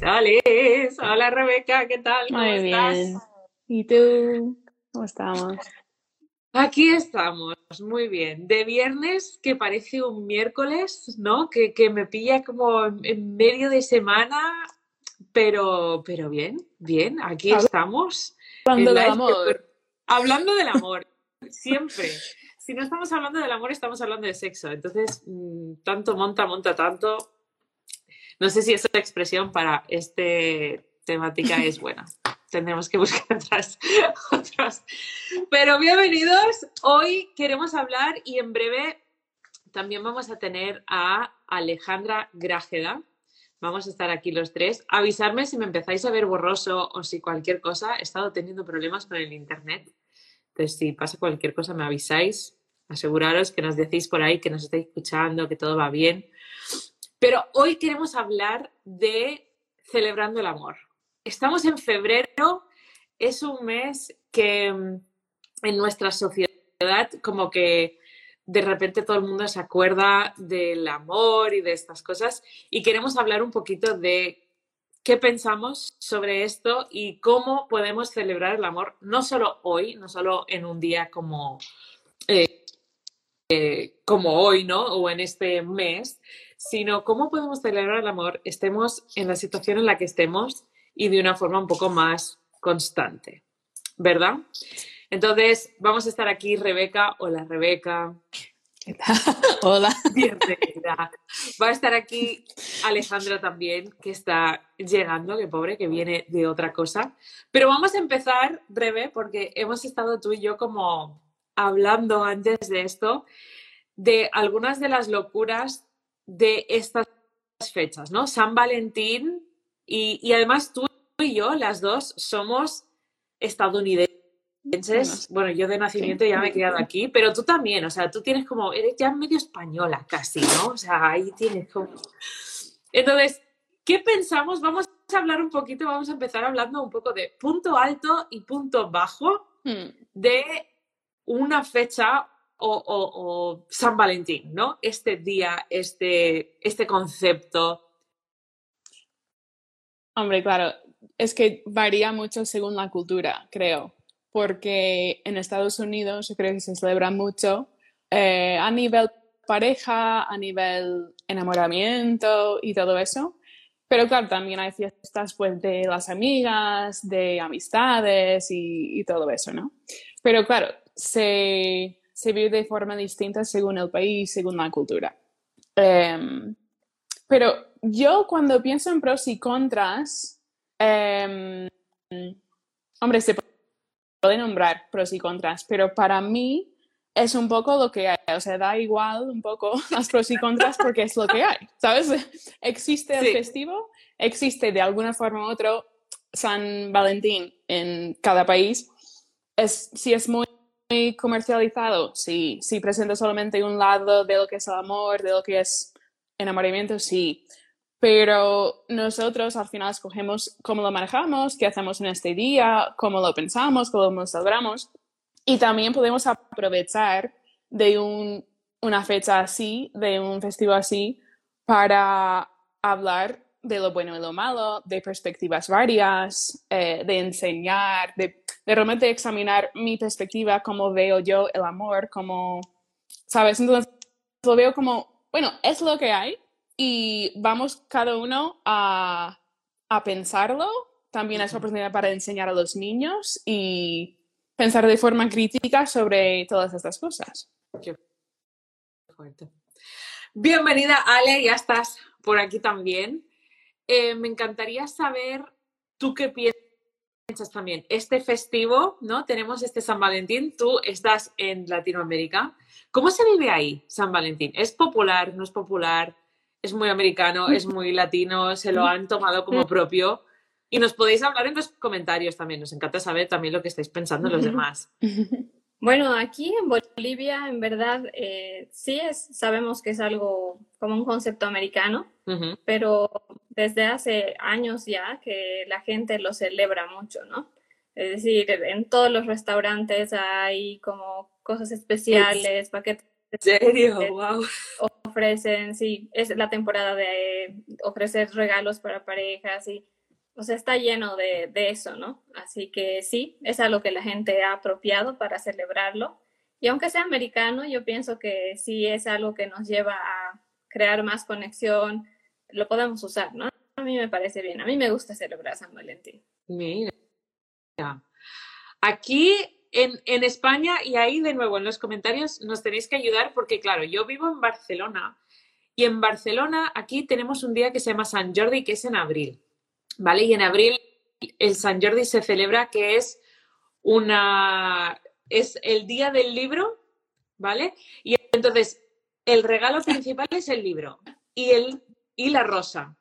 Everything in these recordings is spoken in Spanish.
Hola Rebeca, ¿qué tal? ¿Cómo Muy bien. ¿Y tú? ¿Cómo estamos? Aquí estamos, muy bien. De viernes, que parece un miércoles, ¿no? Que, me pilla como en medio de semana, pero, pero bien, bien, aquí estamos. Hablando del amor. Hablando del amor, siempre. Si no estamos hablando del amor, estamos hablando de sexo. Entonces, mm, tanto monta, monta tanto. No sé si esa expresión para esta temática es buena. Tendremos que buscar otras, otras. Pero bienvenidos. Hoy queremos hablar y en breve también vamos a tener a Alejandra Grájeda. Vamos a estar aquí los tres. Avisarme si me empezáis a ver borroso o si cualquier cosa. He estado teniendo problemas con el internet. Entonces, si pasa cualquier cosa, me avisáis. Aseguraros que nos decís por ahí que nos estáis escuchando, que todo va bien. Pero hoy queremos hablar de celebrando el amor. Estamos en febrero, es un mes que mm, en nuestra sociedad como que de repente todo el mundo se acuerda del amor y de estas cosas y queremos hablar un poquito de qué pensamos sobre esto y cómo podemos celebrar el amor, no solo hoy, no solo en un día como, eh, eh, como hoy, ¿no? O en este mes, sino cómo podemos celebrar el amor, estemos en la situación en la que estemos y de una forma un poco más constante, ¿verdad? Entonces, vamos a estar aquí, Rebeca. Hola, Rebeca. ¿Qué tal? Hola. Bienvenida. Va a estar aquí Alejandra también, que está llegando, que pobre, que viene de otra cosa. Pero vamos a empezar, breve, porque hemos estado tú y yo como hablando antes de esto, de algunas de las locuras de estas fechas, ¿no? San Valentín y, además tú y yo, las dos, somos estadounidenses. Bueno, yo de nacimiento ya me he criado aquí, pero tú también, o sea, tú tienes como, eres ya medio española casi, ¿no? O sea, ahí tienes como... Entonces, ¿qué pensamos? Vamos a hablar un poquito, vamos a empezar hablando un poco de punto alto y punto bajo hmm. de una fecha o, San Valentín, ¿no? Este día, este, este concepto. Hombre, claro, es que varía mucho según la cultura, creo, porque en Estados Unidos yo creo que se celebra mucho eh, a nivel pareja, a nivel enamoramiento y todo eso. Pero claro, también hay fiestas pues de las amigas, de amistades y, y todo eso, ¿no? Pero claro, se, se vive de forma distinta según el país, según la cultura. Em, pero yo cuando pienso en pros y contras, em, hombre, se puede nombrar pros y contras, pero para mí es un poco lo que hay, o sea, da igual un poco las pros y contras porque es lo que hay, ¿sabes? Existe el festivo, existe de alguna forma u otra San Valentín en cada país. Es, si es muy comercializado, sí. Si presenta solamente un lado de lo que es el amor, de lo que es enamoramiento, sí. Pero nosotros al final escogemos cómo lo manejamos, qué hacemos en este día, cómo lo pensamos, cómo lo celebramos. Y también podemos aprovechar de un, una fecha así, de un festival así, para hablar de lo bueno y lo malo, de perspectivas varias, eh, de enseñar, de de realmente examinar mi perspectiva, cómo veo yo el amor, como, ¿sabes? Entonces lo veo como, bueno, es lo que hay y vamos cada uno a, a pensarlo. También es oportunidad para enseñar a los niños y pensar de forma crítica sobre todas estas cosas. Qué fuerte. Bienvenida, Ale, ya estás por aquí también. Eh, me encantaría saber tú qué piensas también? Este festivo, ¿no? Tenemos este San Valentín, tú estás en Latinoamérica. ¿Cómo se vive ahí San Valentín? ¿Es popular? ¿No es popular? ¿Es muy americano? ¿Es muy latino? ¿Se lo han tomado como propio? Y nos podéis hablar en los comentarios también. Nos encanta saber también lo que estáis pensando los demás. Bueno, aquí en Bolivia, en verdad, eh, sí es, sabemos que es algo como un concepto americano, pero desde hace años ya que la gente lo celebra mucho, ¿no? Es decir, en todos los restaurantes hay como cosas especiales, paquetes. ¿En serio? ¡Wow! ofrecen, sí, es la temporada de ofrecer regalos para parejas y, o sea, está lleno de, de eso, ¿no? Así que sí, es algo que la gente ha apropiado para celebrarlo. Y aunque sea americano, yo pienso que sí es algo que nos lleva a crear más conexión, lo podemos usar, ¿no? A mí me parece bien, a mí me gusta celebrar San Valentín. Mira. Aquí en, en, España, y ahí de nuevo en los comentarios nos tenéis que ayudar porque, claro, yo vivo en Barcelona y en Barcelona aquí tenemos un día que se llama San Jordi, que es en abril, ¿vale? Y en abril el San Jordi se celebra que es una, es el día del libro, ¿vale? Y entonces el regalo principal es el libro y, el, y la rosa.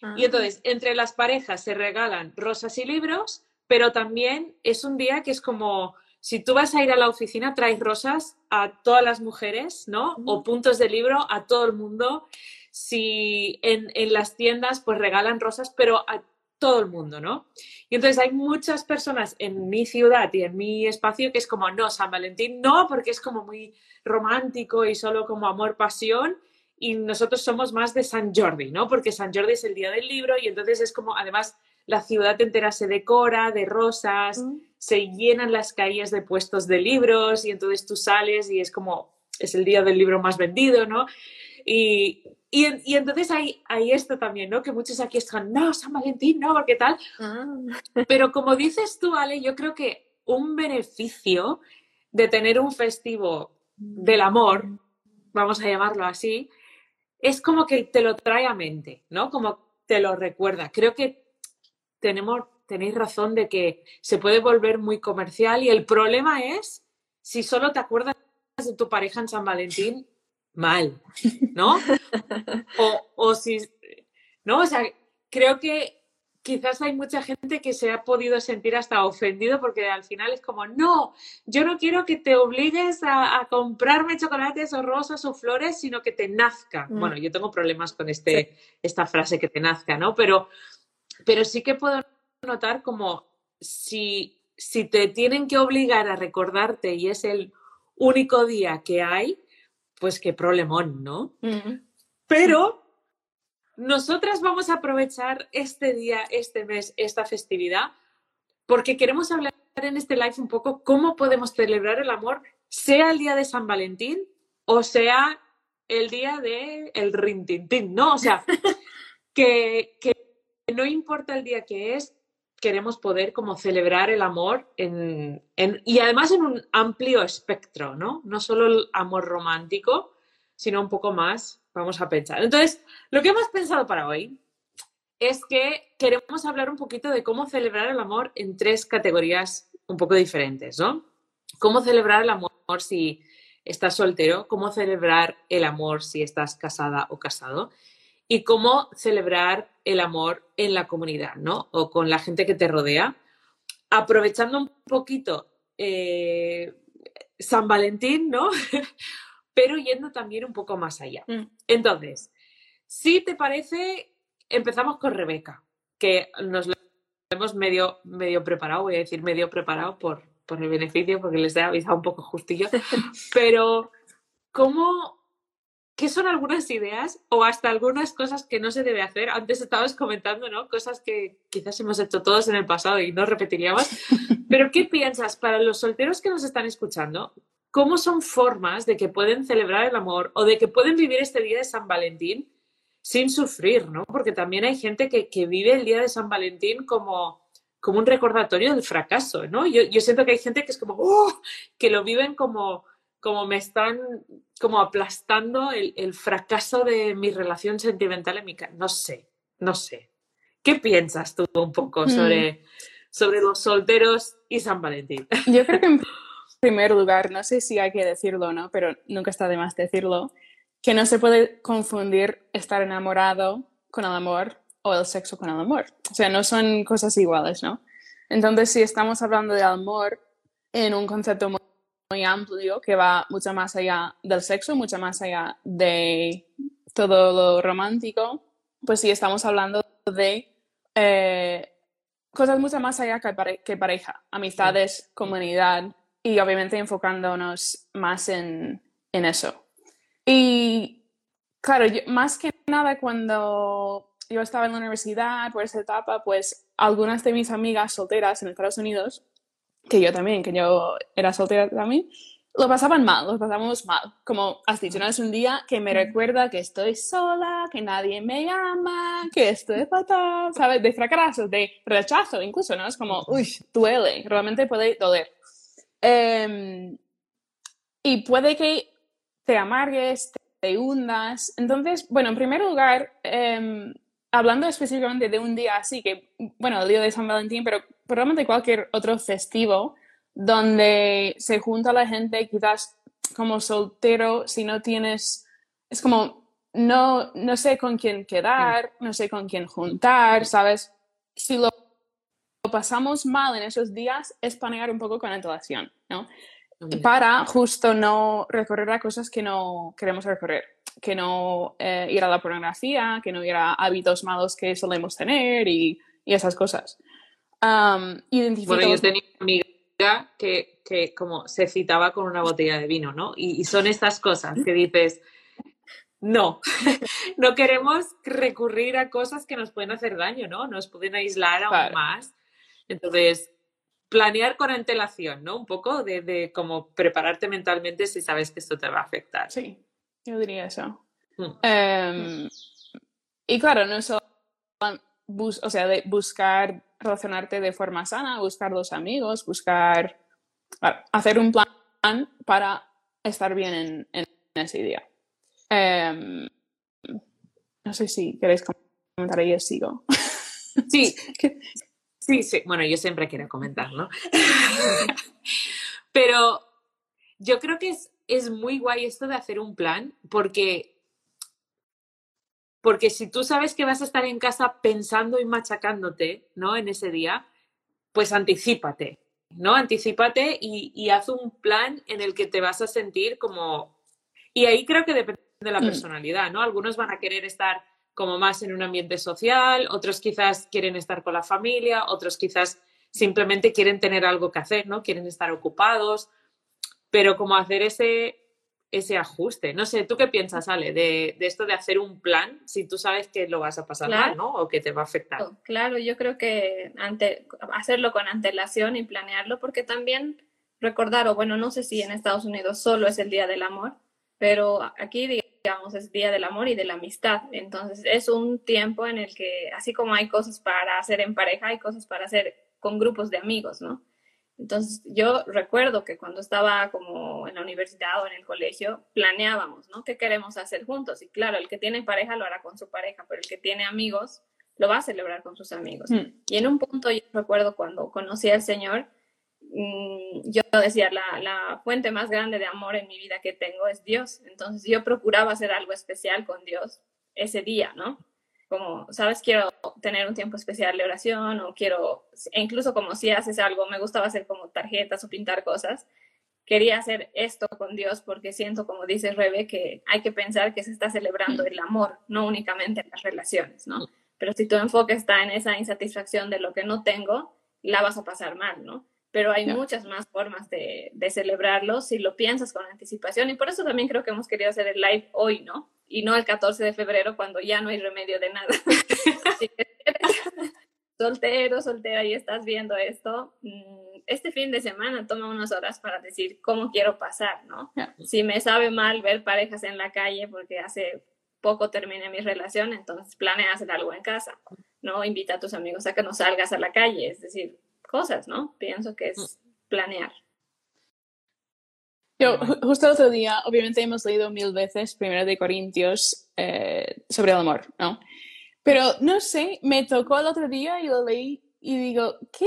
Y ah. entonces, entre las parejas se regalan rosas y libros, pero también es un día que es como, si tú vas a ir a la oficina, traes rosas a todas las mujeres, ¿no? O puntos de libro a todo el mundo. Si en, en las tiendas, pues regalan rosas, pero a todo el mundo, ¿no? Y entonces hay muchas personas en mi ciudad y en mi espacio que es como, no, San Valentín no, porque es como muy romántico y solo como amor, pasión. Y nosotros somos más de San Jordi, ¿no? Porque San Jordi es el día del libro y entonces es como, además, la ciudad entera se decora de rosas, mm. se llenan las calles de puestos de libros y entonces tú sales y es como, es el día del libro más vendido, ¿no? Y, y, entonces hay, hay, esto también, ¿no? Que muchos aquí están, no, San Valentín, no, porque tal. Ah. Pero como dices tú, Ale, yo creo que un beneficio de tener un festivo del amor, vamos a llamarlo así, es como que te lo trae a mente, ¿no? Como te lo recuerda. Creo que tenemos, tenéis razón de que se puede volver muy comercial y el problema es si solo te acuerdas de tu pareja en San Valentín mal, ¿no? O, o si, ¿no? O sea, creo que quizás hay mucha gente que se ha podido sentir hasta ofendido porque al final es como, no, yo no quiero que te obligues a, comprarme chocolates o rosas o flores, sino que te nazca. Mm. Bueno, yo tengo problemas con este, esta frase que te nazca, ¿no? Pero, pero sí que puedo notar como si, si te tienen que obligar a recordarte y es el único día que hay, pues qué problemón, ¿no? Pero nosotras vamos a aprovechar este día, este mes, esta festividad, porque queremos hablar en este live un poco cómo podemos celebrar el amor, sea el día de San Valentín o sea el día de el rintintín, ¿no? O sea, que, que no importa el día que es, queremos poder como celebrar el amor en, y además en un amplio espectro, ¿no? No solo el amor romántico, sino un poco más, vamos a pensar. Entonces, lo que hemos pensado para hoy es que queremos hablar un poquito de cómo celebrar el amor en tres categorías un poco diferentes, ¿no? Cómo celebrar el amor si estás soltero, cómo celebrar el amor si estás casada o casado y cómo celebrar el amor en la comunidad, ¿no? O con la gente que te rodea, aprovechando un poquito eh, San Valentín, ¿no? Pero yendo también un poco más allá. Mm. Entonces, si te parece, empezamos con Rebeca, que nos lo hemos medio, medio preparado, voy a decir medio preparado por, por el beneficio, porque les he avisado un poco justillo, pero ¿cómo, ¿Qué son algunas ideas o hasta algunas cosas que no se debe hacer? Antes estabas comentando, ¿no? Cosas que quizás hemos hecho todos en el pasado y no repetiríamos. Pero ¿qué piensas para los solteros que nos están escuchando? ¿Cómo son formas de que pueden celebrar el amor o de que pueden vivir este día de San Valentín sin sufrir, ¿no? Porque también hay gente que, vive el día de San Valentín como, como un recordatorio del fracaso, ¿no? Yo, yo siento que hay gente que es como, ¡oh! que lo viven como como me están como aplastando el, fracaso de mi relación sentimental en mi casa. No sé, no sé. ¿Qué piensas tú un poco mm. sobre, sobre los solteros y San Valentín? Yo creo que primer lugar, no sé si hay que decirlo o no, pero nunca está de más decirlo, que no se puede confundir estar enamorado con el amor o el sexo con el amor. O sea, no son cosas iguales, ¿no? Entonces, si estamos hablando de amor en un concepto muy muy amplio que va mucho más allá del sexo, mucho más allá de todo lo romántico, pues sí estamos hablando de eh, cosas mucho más allá que, pareja, amistades, comunidad y obviamente enfocándonos más en, en eso. Y claro, más que nada cuando yo estaba en la universidad, por esa etapa, pues algunas de mis amigas solteras en Estados Unidos, que yo también, que yo era soltera también, lo pasaban mal, lo pasamos mal. Como has dicho, no es un día que me recuerda que estoy sola, que nadie me ama, que estoy fatal, ¿sabes? De fracaso, de rechazo, incluso, ¿no? Es como, uy, duele, realmente puede doler. Em, y puede que te amargues, te hundas. Entonces, bueno, en primer lugar, em, hablando específicamente de un día así, que, bueno, el día de San Valentín, pero probablemente cualquier otro festivo, donde se junta la gente, quizás como soltero, si no tienes, es como, no, no sé con quién quedar, no sé con quién juntar, ¿sabes? Si lo pasamos mal en esos días, es planear un poco con antelación, ¿no? Para justo no recorrer a cosas que no queremos recorrer, que no eh, ir a la pornografía, que no ir a hábitos malos que solemos tener y, y esas cosas. Um, bueno, yo tenía que, que, como se citaba con una botella de vino, ¿no? Y, son estas cosas que dices, no, no queremos recurrir a cosas que nos pueden hacer daño, ¿no? Nos pueden aislar aún más. Entonces, planear con antelación, ¿no? Un poco de, de como prepararte mentalmente si sabes que esto te va a afectar. Sí, yo diría eso. Mm. Em, y claro, no solo o sea, de buscar relacionarte de forma sana, buscar dos amigos, buscar hacer un plan para estar bien en, ese día. Em, no sé si queréis comentar ahí, sigo. Sí, sí, sí. Bueno, yo siempre quiero comentar, ¿no? Pero yo creo que es, es muy guay esto de hacer un plan porque porque si tú sabes que vas a estar en casa pensando y machacándote, ¿no? En ese día, pues anticípate, ¿no? Anticípate y, haz un plan en el que te vas a sentir como... Y ahí creo que depende de la mm. personalidad, ¿no? Algunos van a querer estar como más en un ambiente social, otros quizás quieren estar con la familia, otros quizás simplemente quieren tener algo que hacer, ¿no? Quieren estar ocupados, pero como hacer ese ese ajuste. No sé, ¿tú qué piensas, Ale, de, esto de hacer un plan si tú sabes que lo vas a pasar mal, ¿no? O que te va a afectar. Claro, yo creo que ante, hacerlo con antelación y planearlo, porque también recordar, o bueno, no sé si en Estados Unidos solo es el Día del Amor, pero aquí, digamos, es Día del Amor y de la Amistad. Entonces, es un tiempo en el que, así como hay cosas para hacer en pareja, hay cosas para hacer con grupos de amigos, ¿no? Entonces, yo recuerdo que cuando estaba como en la universidad o en el colegio, planeábamos, ¿no? ¿Qué queremos hacer juntos? Y claro, el que tiene pareja lo hará con su pareja, pero el que tiene amigos lo va a celebrar con sus amigos. Mm. Y en un punto yo recuerdo cuando conocí al Señor, yo decía, la, la, fuente más grande de amor en mi vida que tengo es Dios. Entonces yo procuraba hacer algo especial con Dios ese día, ¿no? como, sabes, quiero tener un tiempo especial de oración o quiero, e incluso como si haces algo, me gustaba hacer como tarjetas o pintar cosas, quería hacer esto con Dios porque siento, como dice Rebe, que hay que pensar que se está celebrando el amor, no únicamente las relaciones, ¿no? Pero si tu enfoque está en esa insatisfacción de lo que no tengo, la vas a pasar mal, ¿no? Pero hay muchas más formas de, de celebrarlo si lo piensas con anticipación y por eso también creo que hemos querido hacer el live hoy, ¿no? y no el 14 de febrero cuando ya no hay remedio de nada. soltero, soltera y estás viendo esto, mm, este fin de semana toma unas horas para decir cómo quiero pasar, ¿no? Si me sabe mal ver parejas en la calle porque hace poco terminé mi relación, entonces planea hacer algo en casa, ¿no? Invita a tus amigos a que no salgas a la calle, es decir, cosas, ¿no? Pienso que es mm. planear. Yo, justo el otro día, obviamente hemos leído mil veces Primero de Corintios eh, sobre el amor, ¿no? Pero no sé, me tocó el otro día y lo leí y digo, ¿qué?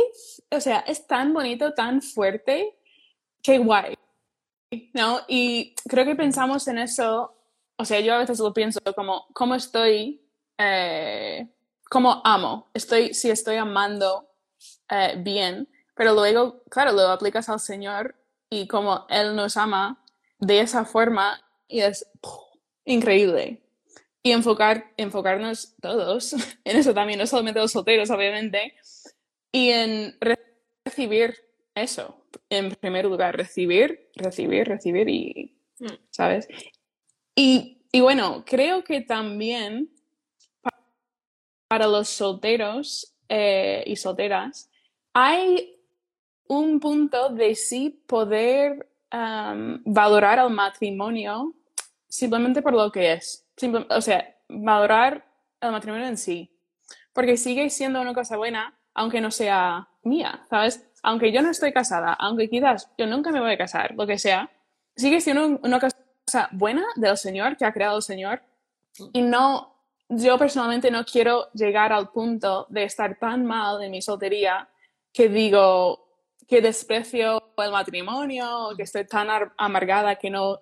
O sea, es tan bonito, tan fuerte, qué guay, ¿no? Y creo que pensamos en eso, o sea, yo a veces lo pienso como, ¿cómo estoy? Eh, ¿Cómo amo? Estoy, si estoy amando eh, bien, pero luego, claro, lo aplicas al Señor y como Él nos ama de esa forma y es increíble. Y enfocar, enfocarnos todos en eso también, no solamente los solteros, obviamente, y en recibir eso, en primer lugar, recibir, recibir, recibir y, mm. ¿sabes? Y y bueno, creo que también para los solteros eh, y solteras hay un punto de sí poder valorar al matrimonio simplemente por lo que es. o sea, valorar el matrimonio en sí. Porque sigue siendo una cosa buena, aunque no sea mía, ¿sabes? Aunque yo no estoy casada, aunque quizás yo nunca me voy a casar, lo que sea, sigue siendo una cosa buena del Señor que ha creado el Señor. Y no, yo personalmente no quiero llegar al punto de estar tan mal en mi soltería que digo que desprecio el matrimonio, que estoy tan amargada que no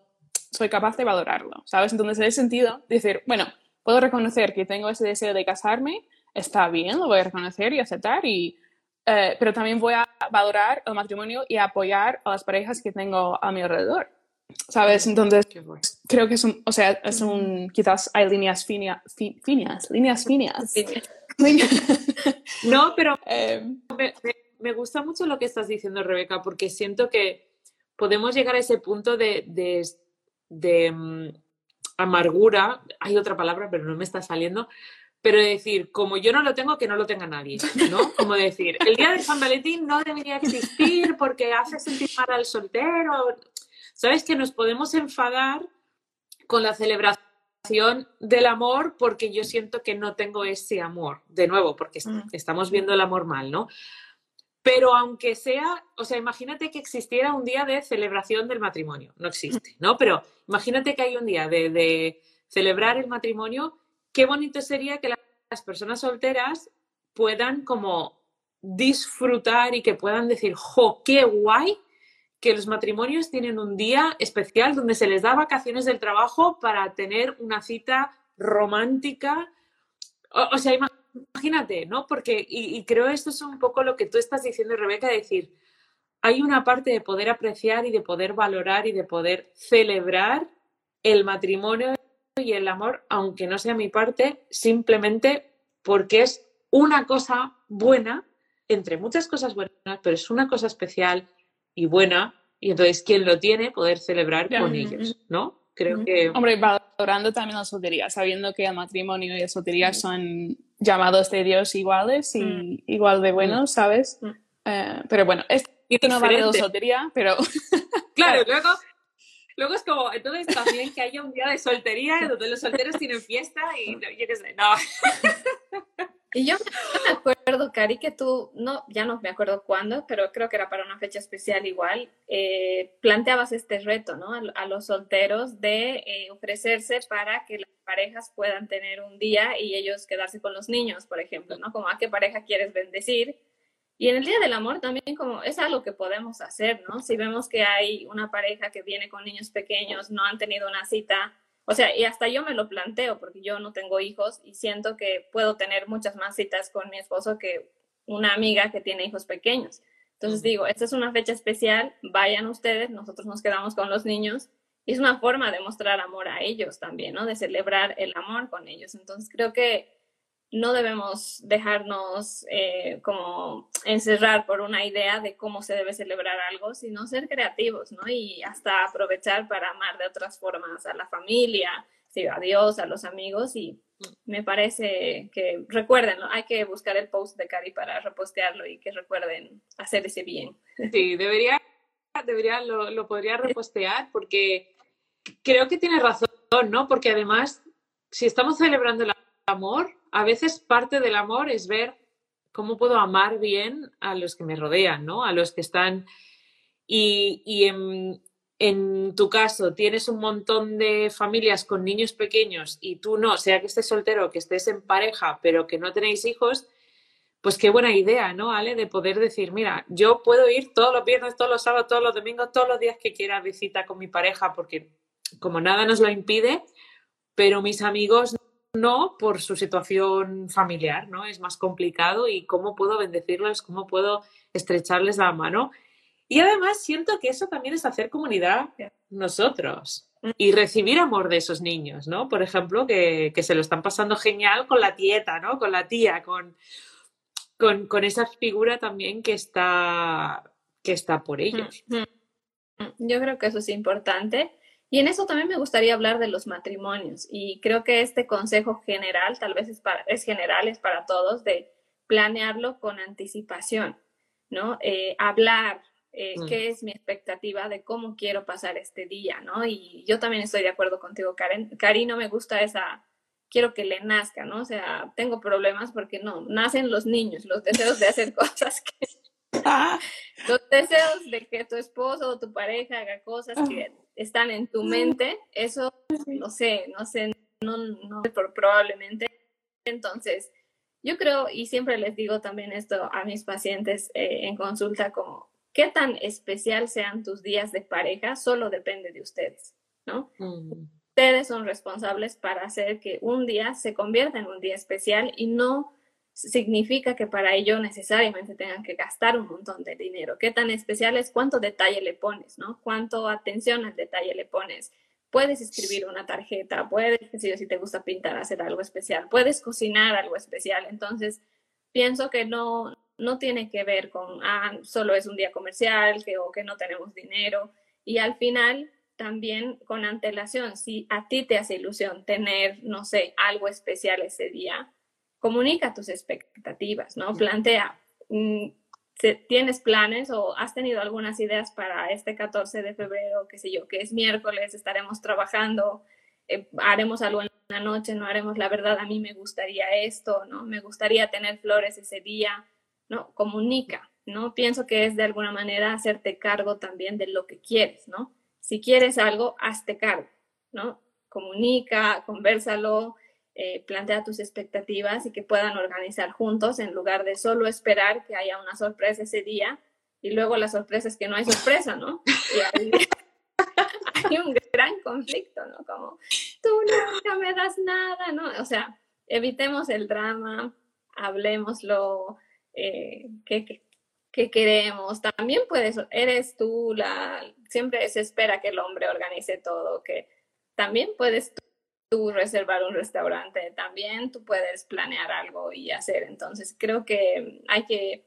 soy capaz de valorarlo, ¿sabes? Entonces, en ese sentido, decir, bueno, puedo reconocer que tengo ese deseo de casarme, está bien, lo voy a reconocer y aceptar, y, eh, pero también voy a valorar el matrimonio y apoyar a las parejas que tengo a mi alrededor. ¿Sabes? Entonces, creo que es un, o sea, es un, quizás hay líneas finas, finas, líneas finas. no, pero eh, me, gusta mucho lo que estás diciendo, Rebeca, porque siento que podemos llegar a ese punto de, de mm, amargura, hay otra palabra, pero no me está saliendo, pero decir, como yo no lo tengo, que no lo tenga nadie, ¿no? Como decir, el día de San Valentín no debería existir porque hace sentir mal al soltero. ¿Sabes? Que nos podemos enfadar con la celebración del amor porque yo siento que no tengo ese amor, de nuevo, porque mm. estamos viendo el amor mal, ¿no? Pero aunque sea, o sea, imagínate que existiera un día de celebración del matrimonio. No existe, ¿no? Pero imagínate que hay un día de, celebrar el matrimonio. Qué bonito sería que las personas solteras puedan como disfrutar y que puedan decir, jo, qué guay que los matrimonios tienen un día especial donde se les da vacaciones del trabajo para tener una cita romántica. O, sea, imagínate ¿no? Porque, y, creo esto es un poco lo que tú estás diciendo, Rebeca, decir, hay una parte de poder apreciar y de poder valorar y de poder celebrar el matrimonio y el amor, aunque no sea mi parte, simplemente porque es una cosa buena, entre muchas cosas buenas, pero es una cosa especial y buena, y entonces quien lo tiene, poder celebrar con ellos, ¿no? Creo que... Hombre, valorando también la soltería, sabiendo que el matrimonio y la soltería son llamados de Dios iguales y mm. igual de buenos, mm. ¿sabes? Mm. Eh, pero bueno, esto no vale de soltería, pero... claro, luego, luego es como, entonces también que haya un día de soltería donde los solteros tienen fiesta y yo qué sé, no. Y yo me acuerdo, Cari, que tú, no, ya no me acuerdo cuándo, pero creo que era para una fecha especial igual, eh, planteabas este reto, ¿no? A, los solteros de eh, ofrecerse para que las parejas puedan tener un día y ellos quedarse con los niños, por ejemplo, ¿no? Como a qué pareja quieres bendecir. Y en el Día del Amor también como es algo que podemos hacer, ¿no? Si vemos que hay una pareja que viene con niños pequeños, no han tenido una cita, o sea, y hasta yo me lo planteo porque yo no tengo hijos y siento que puedo tener muchas más citas con mi esposo que una amiga que tiene hijos pequeños. Entonces digo, esta es una fecha especial, vayan ustedes, nosotros nos quedamos con los niños y es una forma de mostrar amor a ellos también, ¿no? De celebrar el amor con ellos. Entonces creo que no debemos dejarnos eh, como encerrar por una idea de cómo se debe celebrar algo, sino ser creativos, ¿no? Y hasta aprovechar para amar de otras formas a la familia, a Dios, a los amigos y me parece que recuerden, hay que buscar el post de Cari para repostearlo y que recuerden hacer ese bien. Sí, debería, debería lo, lo podría repostear porque creo que tiene razón, ¿no? Porque además, si estamos celebrando el amor, a veces parte del amor es ver cómo puedo amar bien a los que me rodean, ¿no? A los que están... Y, en, tu caso tienes un montón de familias con niños pequeños y tú no, sea que estés soltero, que estés en pareja, pero que no tenéis hijos, pues qué buena idea, ¿no, Ale? De poder decir, mira, yo puedo ir todos los viernes, todos los sábados, todos los domingos, todos los días que quiera visita con mi pareja, porque como nada nos lo impide, pero mis amigos no por su situación familiar, ¿no? Es más complicado y cómo puedo bendecirles, cómo puedo estrecharles la mano. Y además siento que eso también es hacer comunidad nosotros y recibir amor de esos niños, ¿no? Por ejemplo, que, se lo están pasando genial con la tieta, ¿no? Con la tía, con, con, con esa figura también que está, que está por ellos. Yo creo que eso es importante. Y en eso también me gustaría hablar de los matrimonios. Y creo que este consejo general, tal vez es, para, es general, es para todos, de planearlo con anticipación, ¿no? Eh, hablar, eh, mm. qué es mi expectativa de cómo quiero pasar este día, ¿no? Y yo también estoy de acuerdo contigo, Karen. Cari, no me gusta esa, quiero que le nazca, ¿no? O sea, tengo problemas porque no, nacen los niños, los deseos de hacer cosas que... Ah. los deseos de que tu esposo o tu pareja haga cosas que están en tu mente, eso no sé, no sé, no, no, probablemente. Entonces, yo creo, y siempre les digo también esto a mis pacientes eh, en consulta, como qué tan especial sean tus días de pareja, solo depende de ustedes, ¿no? Mm. Ustedes son responsables para hacer que un día se convierta en un día especial y no significa que para ello necesariamente tengan que gastar un montón de dinero. ¿Qué tan especial es? ¿Cuánto detalle le pones? ¿no? ¿Cuánto atención al detalle le pones? Puedes escribir una tarjeta, puedes, si te gusta pintar, hacer algo especial, puedes cocinar algo especial. Entonces, pienso que no, no tiene que ver con, ah, solo es un día comercial que, o que no tenemos dinero. Y al final, también con antelación, si a ti te hace ilusión tener, no sé, algo especial ese día, comunica tus expectativas, ¿no? Plantea, mm, ¿tienes planes o has tenido algunas ideas para este 14 de febrero, qué sé yo, que es miércoles, estaremos trabajando, eh, haremos algo en la noche, no haremos, la verdad, a mí me gustaría esto, ¿no? Me gustaría tener flores ese día, ¿no? Comunica, ¿no? Pienso que es de alguna manera hacerte cargo también de lo que quieres, ¿no? Si quieres algo, hazte cargo, ¿no? Comunica, conversalo, eh, plantea tus expectativas y que puedan organizar juntos en lugar de solo esperar que haya una sorpresa ese día y luego la sorpresa es que no hay sorpresa, ¿no? Y hay, hay un gran conflicto, ¿no? Como, tú nunca me das nada, ¿no? O sea, evitemos el drama, hablemoslo, eh, ¿qué, qué, queremos. También puedes, eres tú la, siempre se espera que el hombre organice todo, que también puedes tú reservar un restaurante también, tú puedes planear algo y hacer. Entonces, creo que hay que,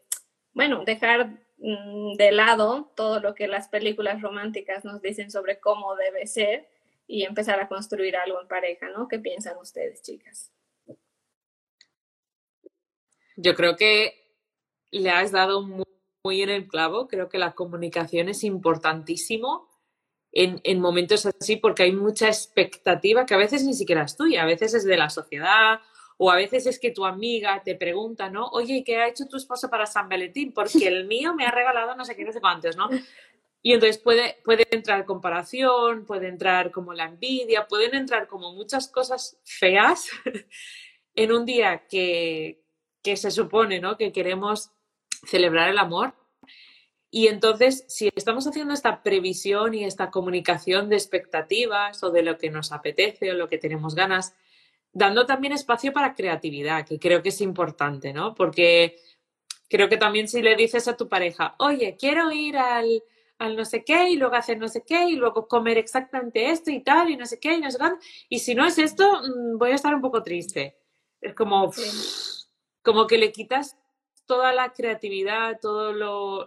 bueno, dejar mm, de lado todo lo que las películas románticas nos dicen sobre cómo debe ser y empezar a construir algo en pareja, ¿no? ¿Qué piensan ustedes, chicas? Yo creo que le has dado muy, muy en el clavo. Creo que la comunicación es importantísimo en, momentos así porque hay mucha expectativa que a veces ni siquiera es tuya, a veces es de la sociedad o a veces es que tu amiga te pregunta, ¿no? Oye, ¿qué ha hecho tu esposo para San Valentín? Porque el mío me ha regalado no sé qué, no sé cuántos, ¿no? Y entonces puede, puede entrar comparación, puede entrar como la envidia, pueden entrar como muchas cosas feas en un día que, que se supone, ¿no? Que queremos celebrar el amor y entonces, si estamos haciendo esta previsión y esta comunicación de expectativas o de lo que nos apetece o lo que tenemos ganas, dando también espacio para creatividad, que creo que es importante, ¿no? Porque creo que también si le dices a tu pareja, oye, quiero ir al, al no sé qué y luego hacer no sé qué y luego comer exactamente esto y tal y no sé qué y no sé cuánto, y si no es esto, mm, voy a estar un poco triste. Es como, como que le quitas toda la creatividad, todo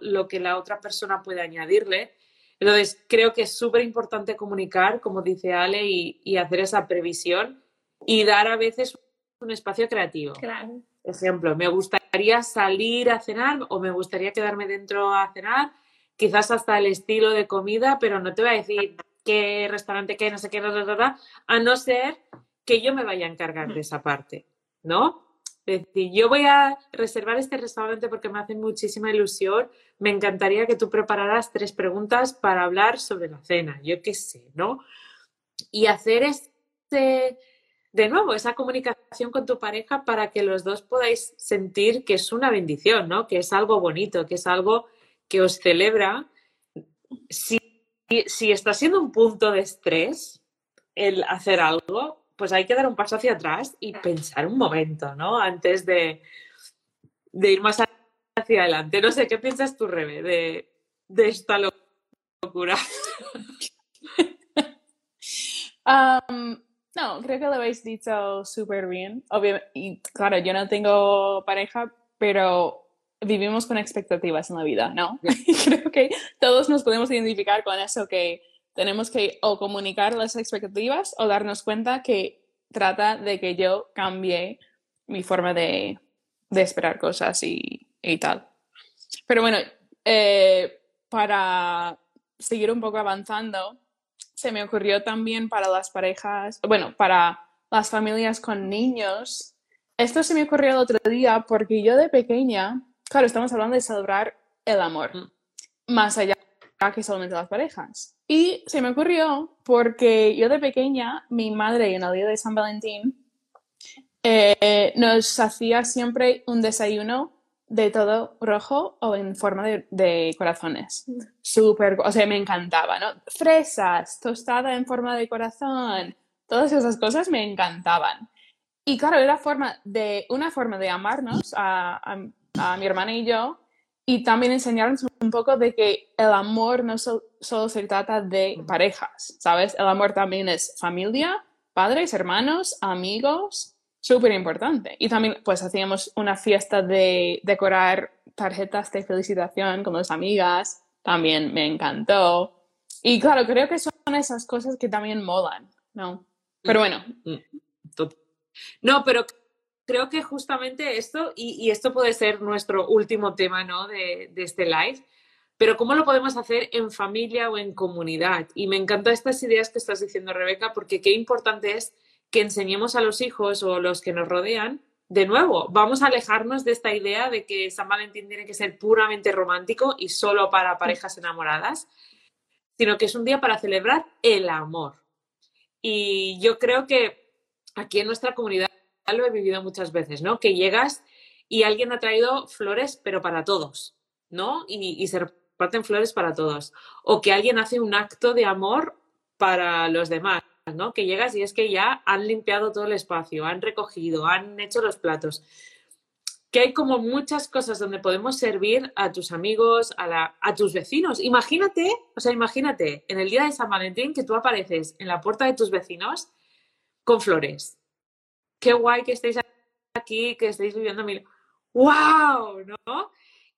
lo, que la otra persona puede añadirle. Entonces, creo que es súper importante comunicar, como dice Ale, y, hacer esa previsión y dar a veces un espacio creativo. Claro. Ejemplo, me gustaría salir a cenar o me gustaría quedarme dentro a cenar, quizás hasta el estilo de comida, pero no te voy a decir qué restaurante, qué, no sé qué, a no ser que yo me vaya a encargar de esa parte, ¿no? Decir, yo voy a reservar este restaurante porque me hace muchísima ilusión. Me encantaría que tú prepararas tres preguntas para hablar sobre la cena, yo qué sé, ¿no? Y hacer este, de nuevo, esa comunicación con tu pareja para que los dos podáis sentir que es una bendición, ¿no? Que es algo bonito, que es algo que os celebra. Si, si está siendo un punto de estrés el hacer algo, pues hay que dar un paso hacia atrás y pensar un momento, ¿no? Antes de, ir más hacia adelante. No sé, ¿qué piensas tú, Rebe, de, esta locura? no, creo que lo habéis dicho súper bien. Obviamente, y claro, yo no tengo pareja, pero vivimos con expectativas en la vida, ¿no? creo que todos nos podemos identificar con eso que tenemos que o comunicar las expectativas o darnos cuenta que trata de que yo cambie mi forma de, esperar cosas y, tal. Pero bueno, eh, para seguir un poco avanzando, se me ocurrió también para las parejas, bueno, para las familias con niños. Esto se me ocurrió el otro día porque yo de pequeña, claro, estamos hablando de celebrar el amor, mm. más allá que solamente las parejas. Y se me ocurrió porque yo de pequeña, mi madre en el día de San Valentín eh, nos hacía siempre un desayuno de todo rojo o en forma de, corazones. Mm. Súper, o sea, me encantaba, ¿no? Fresas, tostada en forma de corazón, todas esas cosas me encantaban. Y claro, era forma de, una forma de amarnos a, mi hermana y yo y también enseñarnos un poco de que el amor no solo se trata de parejas, ¿sabes? El amor también es familia, padres, hermanos, amigos, súper importante. Y también pues hacíamos una fiesta de decorar tarjetas de felicitación con las amigas, también me encantó. Y claro, creo que son esas cosas que también molan, ¿no? Pero bueno. Mm, no, pero creo que justamente esto, y, esto puede ser nuestro último tema, ¿no? De, de este live, pero ¿cómo lo podemos hacer en familia o en comunidad? Y me encantan estas ideas que estás diciendo, Rebeca, porque qué importante es que enseñemos a los hijos o los que nos rodean, de nuevo, vamos a alejarnos de esta idea de que San Valentín tiene que ser puramente romántico y solo para parejas enamoradas, sino que es un día para celebrar el amor. Y yo creo que aquí en nuestra comunidad lo he vivido muchas veces, ¿no? Que llegas y alguien ha traído flores, pero para todos, ¿no? Y, se reparten flores para todos. O que alguien hace un acto de amor para los demás. ¿no? Que llegas y es que ya han limpiado todo el espacio, han recogido, han hecho los platos. Que hay como muchas cosas donde podemos servir a tus amigos, a, a tus vecinos. Imagínate, o sea, imagínate en el día de San Valentín que tú apareces en la puerta de tus vecinos con flores. Qué guay que estéis aquí, que estéis viviendo mil. ¡Wow! ¿No?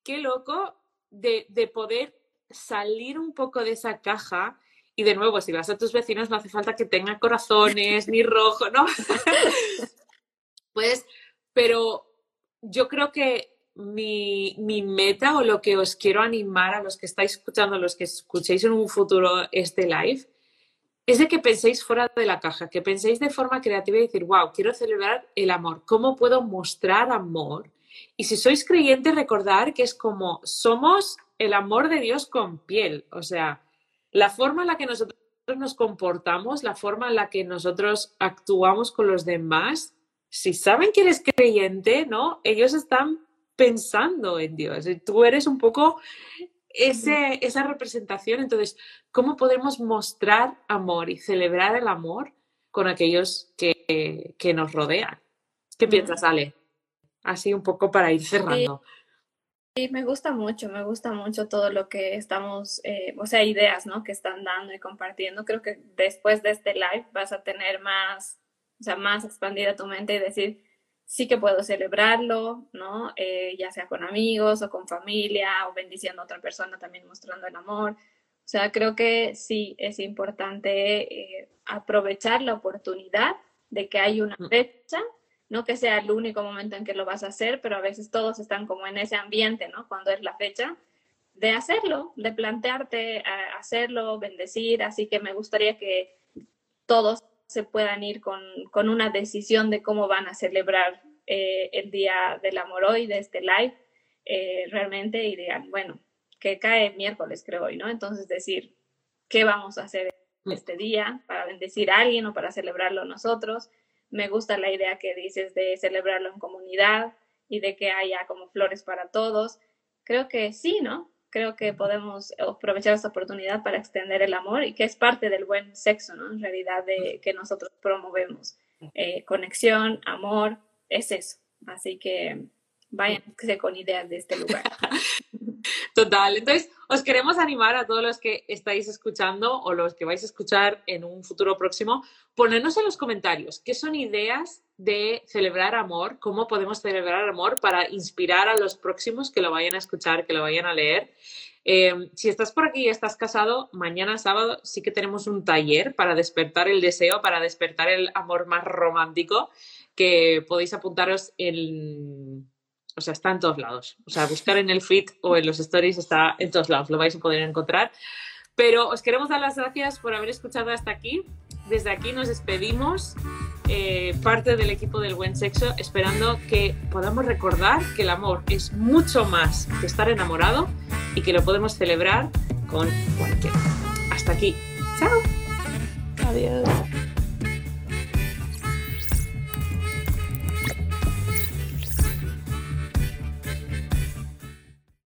Qué loco de, de poder salir un poco de esa caja y de nuevo, si vas a tus vecinos, no hace falta que tengan corazones ni rojo, ¿no? pues, pero yo creo que mi, mi, meta o lo que os quiero animar a los que estáis escuchando, a los que escuchéis en un futuro este live, es de que penséis fuera de la caja, que penséis de forma creativa y decir, wow, quiero celebrar el amor, ¿cómo puedo mostrar amor? Y si sois creyentes, recordar que es como somos el amor de Dios con piel, o sea, la forma en la que nosotros nos comportamos, la forma en la que nosotros actuamos con los demás, si saben que eres creyente, ¿no? Ellos están pensando en Dios. Tú eres un poco ese, esa representación. Entonces, ¿cómo podemos mostrar amor y celebrar el amor con aquellos que, que nos rodean? ¿Qué piensas, Ale? Así un poco para ir cerrando. Sí, me gusta mucho, me gusta mucho todo lo que estamos, eh, o sea, ideas, ¿no? Que están dando y compartiendo. Creo que después de este live vas a tener más, o sea, más expandida tu mente y decir, sí que puedo celebrarlo, ¿no? Eh, ya sea con amigos o con familia o bendiciendo a otra persona también mostrando el amor. O sea, creo que sí es importante eh, aprovechar la oportunidad de que hay una mm. fecha no que sea el único momento en que lo vas a hacer, pero a veces todos están como en ese ambiente, ¿no? Cuando es la fecha, de hacerlo, de plantearte hacerlo, bendecir, así que me gustaría que todos se puedan ir con, una decisión de cómo van a celebrar eh, el Día del Amor hoy, de este live, eh, realmente, y digan, bueno, que cae miércoles, creo hoy, ¿no? Entonces decir, ¿qué vamos a hacer este día para bendecir a alguien o para celebrarlo nosotros? Me gusta la idea que dices de celebrarlo en comunidad y de que haya como flores para todos. Creo que sí, ¿no? Creo que podemos aprovechar esta oportunidad para extender el amor y que es parte del buen sexo, ¿no? En realidad, de que nosotros promovemos. Eh, conexión, amor, es eso. Así que váyanse con ideas de este lugar. Total. Entonces, os queremos animar a todos los que estáis escuchando o los que vais a escuchar en un futuro próximo, ponernos en los comentarios qué son ideas de celebrar amor, cómo podemos celebrar amor para inspirar a los próximos que lo vayan a escuchar, que lo vayan a leer. Em, si estás por aquí y estás casado, mañana sábado sí que tenemos un taller para despertar el deseo, para despertar el amor más romántico, que podéis apuntaros en... O sea, está en todos lados. O sea, buscar en el feed o en los stories está en todos lados, lo vais a poder encontrar. Pero os queremos dar las gracias por haber escuchado hasta aquí. Desde aquí nos despedimos, eh, parte del equipo del Buen Sexo, esperando que podamos recordar que el amor es mucho más que estar enamorado y que lo podemos celebrar con cualquiera. Hasta aquí. Chao. Adiós.